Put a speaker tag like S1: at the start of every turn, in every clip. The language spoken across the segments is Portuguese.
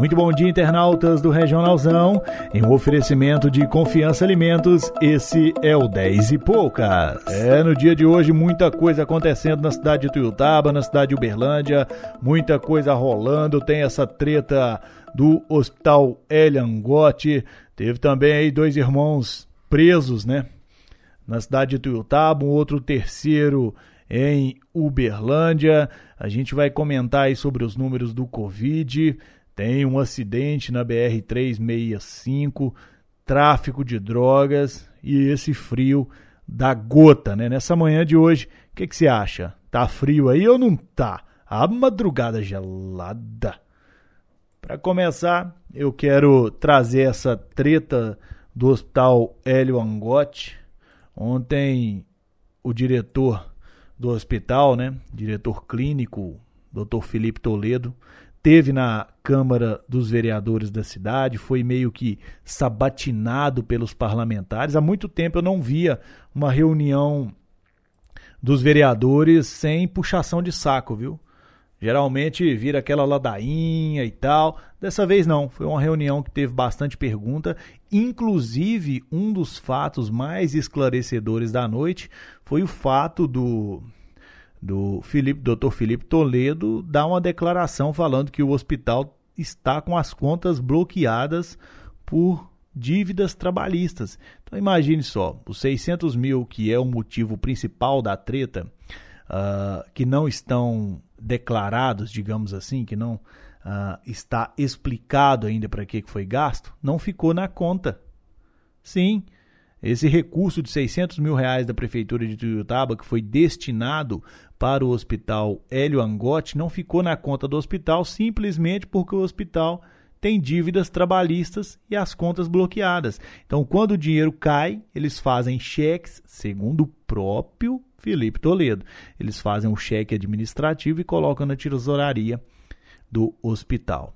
S1: Muito bom dia, internautas do Regionalzão. Em um oferecimento de Confiança Alimentos, esse é o 10 e Poucas. É, no dia de hoje, muita coisa acontecendo na cidade de Tuiutaba, na cidade de Uberlândia, muita coisa rolando. Tem essa treta do Hospital Eliangote. Teve também aí dois irmãos presos, né? Na cidade de Tuiutaba, um outro terceiro em Uberlândia. A gente vai comentar aí sobre os números do Covid. Tem um acidente na BR-365, tráfico de drogas e esse frio da gota, né? Nessa manhã de hoje, o que, que você acha? Tá frio aí ou não tá? A madrugada gelada. Para começar, eu quero trazer essa treta do Hospital Hélio Angotti. Ontem, o diretor do hospital, né, diretor clínico, Dr. Felipe Toledo, teve na Câmara dos Vereadores da cidade, foi meio que sabatinado pelos parlamentares. Há muito tempo eu não via uma reunião dos vereadores sem puxação de saco, viu? Geralmente vira aquela ladainha e tal. Dessa vez não, foi uma reunião que teve bastante pergunta. Inclusive, um dos fatos mais esclarecedores da noite foi o fato do do Felipe, Dr. Felipe Toledo dar uma declaração falando que o hospital está com as contas bloqueadas por dívidas trabalhistas. Então imagine só, os 600 mil que é o motivo principal da treta, uh, que não estão declarados, digamos assim, que não uh, está explicado ainda para que foi gasto, não ficou na conta. Sim, esse recurso de 600 mil reais da Prefeitura de Tuiutaba, que foi destinado para o Hospital Hélio Angotti, não ficou na conta do hospital simplesmente porque o hospital tem dívidas trabalhistas e as contas bloqueadas. Então, quando o dinheiro cai, eles fazem cheques, segundo o próprio Felipe Toledo. Eles fazem um cheque administrativo e colocam na tesouraria do hospital.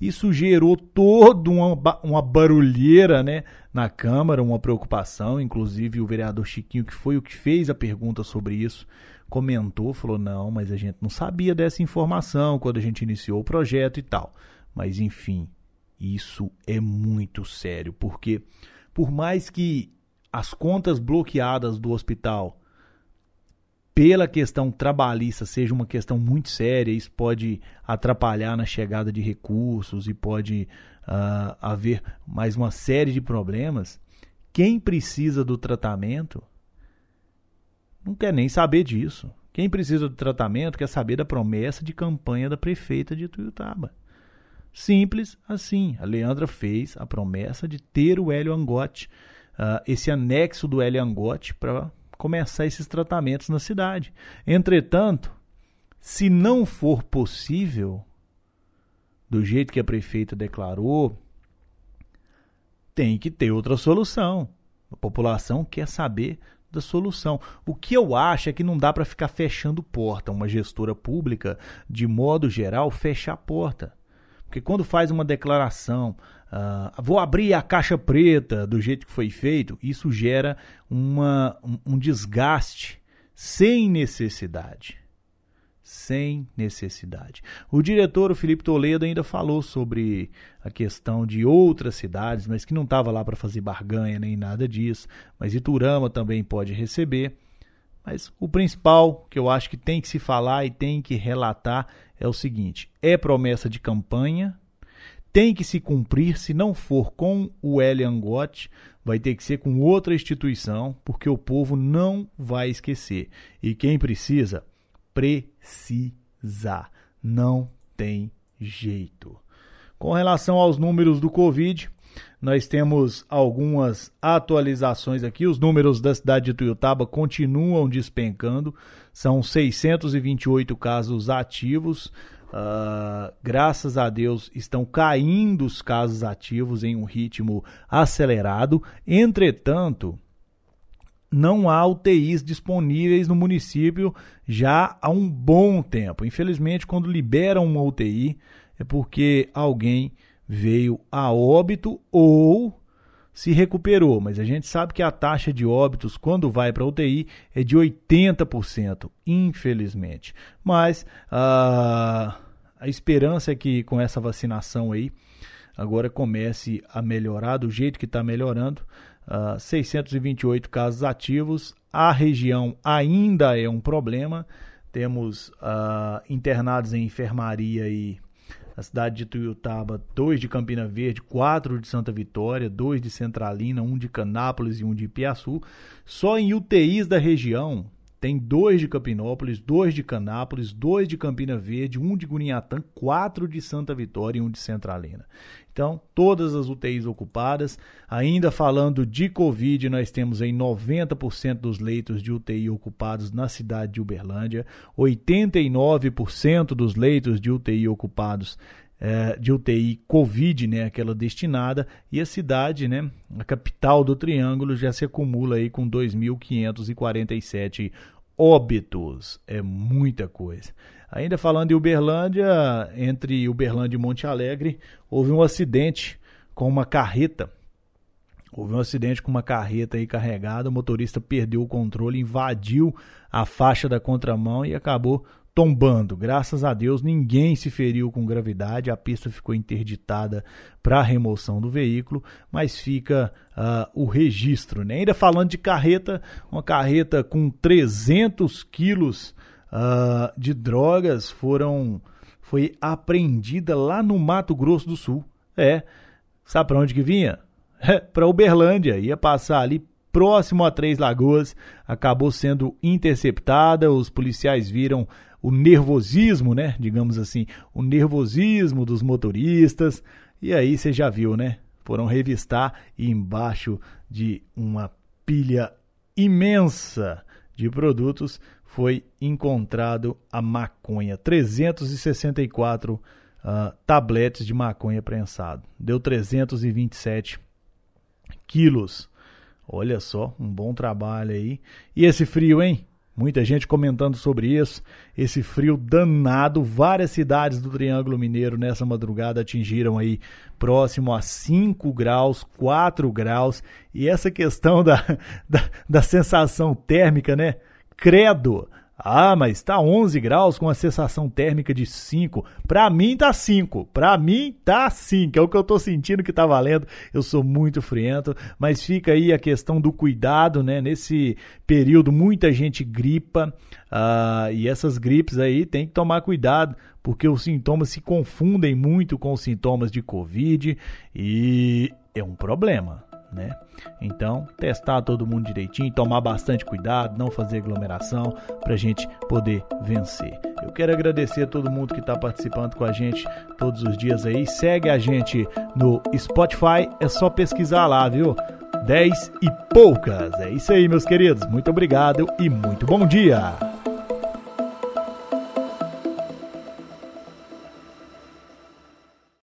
S1: Isso gerou toda uma, uma barulheira né, na Câmara, uma preocupação. Inclusive, o vereador Chiquinho, que foi o que fez a pergunta sobre isso, comentou, falou: não, mas a gente não sabia dessa informação quando a gente iniciou o projeto e tal. Mas, enfim, isso é muito sério, porque por mais que as contas bloqueadas do hospital pela questão trabalhista seja uma questão muito séria, isso pode atrapalhar na chegada de recursos e pode uh, haver mais uma série de problemas. Quem precisa do tratamento não quer nem saber disso. Quem precisa do tratamento quer saber da promessa de campanha da prefeita de Tuiutaba. Simples assim. A Leandra fez a promessa de ter o Hélio Angote, uh, esse anexo do Hélio Angote para começar esses tratamentos na cidade. Entretanto, se não for possível, do jeito que a prefeita declarou, tem que ter outra solução. A população quer saber da solução. O que eu acho é que não dá para ficar fechando porta. Uma gestora pública, de modo geral, fecha a porta. Porque quando faz uma declaração, uh, vou abrir a caixa preta do jeito que foi feito, isso gera uma, um, um desgaste sem necessidade. Sem necessidade. O diretor, o Felipe Toledo, ainda falou sobre a questão de outras cidades, mas que não estava lá para fazer barganha nem nada disso. Mas Iturama também pode receber. Mas o principal que eu acho que tem que se falar e tem que relatar é o seguinte: é promessa de campanha, tem que se cumprir, se não for com o L. Angote, vai ter que ser com outra instituição, porque o povo não vai esquecer. E quem precisa, precisa. Não tem jeito. Com relação aos números do Covid, nós temos algumas atualizações aqui. Os números da cidade de Tuiutaba continuam despencando. São 628 casos ativos. Uh, graças a Deus estão caindo os casos ativos em um ritmo acelerado. Entretanto, não há UTIs disponíveis no município já há um bom tempo. Infelizmente, quando liberam uma UTI, é porque alguém veio a óbito ou se recuperou, mas a gente sabe que a taxa de óbitos quando vai para UTI é de 80%, infelizmente. Mas a a esperança é que com essa vacinação aí, agora comece a melhorar do jeito que está melhorando. Uh, 628 casos ativos. A região ainda é um problema. Temos uh, internados em enfermaria e na cidade de Tuiutaba, dois de Campina Verde, quatro de Santa Vitória, dois de Centralina, um de Canápolis e um de Ipiaçu. Só em UTIs da região tem dois de Campinópolis, dois de Canápolis, dois de Campina Verde, um de Gurinhatã, quatro de Santa Vitória e um de Centralina. Então, todas as UTIs ocupadas. Ainda falando de Covid, nós temos aí 90% dos leitos de UTI ocupados na cidade de Uberlândia, 89% dos leitos de UTI ocupados é, de UTI Covid, né, aquela destinada, e a cidade, né, a capital do Triângulo, já se acumula aí com 2.547 óbitos. É muita coisa. Ainda falando de Uberlândia, entre Uberlândia e Monte Alegre, houve um acidente com uma carreta. Houve um acidente com uma carreta aí carregada, o motorista perdeu o controle, invadiu a faixa da contramão e acabou tombando. Graças a Deus, ninguém se feriu com gravidade, a pista ficou interditada para remoção do veículo, mas fica uh, o registro. Né? Ainda falando de carreta, uma carreta com 300 quilos uh, de drogas foram foi apreendida lá no Mato Grosso do Sul. É, sabe para onde que vinha? É, para Uberlândia, ia passar ali próximo a Três Lagoas, acabou sendo interceptada. Os policiais viram o nervosismo, né? Digamos assim, o nervosismo dos motoristas. E aí você já viu, né? Foram revistar e embaixo de uma pilha imensa de produtos foi encontrado a maconha. 364 uh, ah, tabletes de maconha prensado. Deu 327 quilos. Olha só, um bom trabalho aí. E esse frio, hein? Muita gente comentando sobre isso. Esse frio danado. Várias cidades do Triângulo Mineiro nessa madrugada atingiram aí próximo a 5 graus, 4 graus. E essa questão da, da, da sensação térmica, né? Credo! Ah, mas tá 11 graus com a sensação térmica de 5. Pra mim tá 5. Pra mim tá 5. É o que eu tô sentindo que tá valendo. Eu sou muito friento, mas fica aí a questão do cuidado, né? Nesse período muita gente gripa uh, e essas gripes aí tem que tomar cuidado porque os sintomas se confundem muito com os sintomas de Covid e é um problema né? Então, testar todo mundo direitinho, tomar bastante cuidado, não fazer aglomeração para a gente poder vencer. Eu quero agradecer a todo mundo que está participando com a gente todos os dias aí. Segue a gente no Spotify, é só pesquisar lá, viu? 10 e poucas. É isso aí, meus queridos. Muito obrigado e muito bom dia.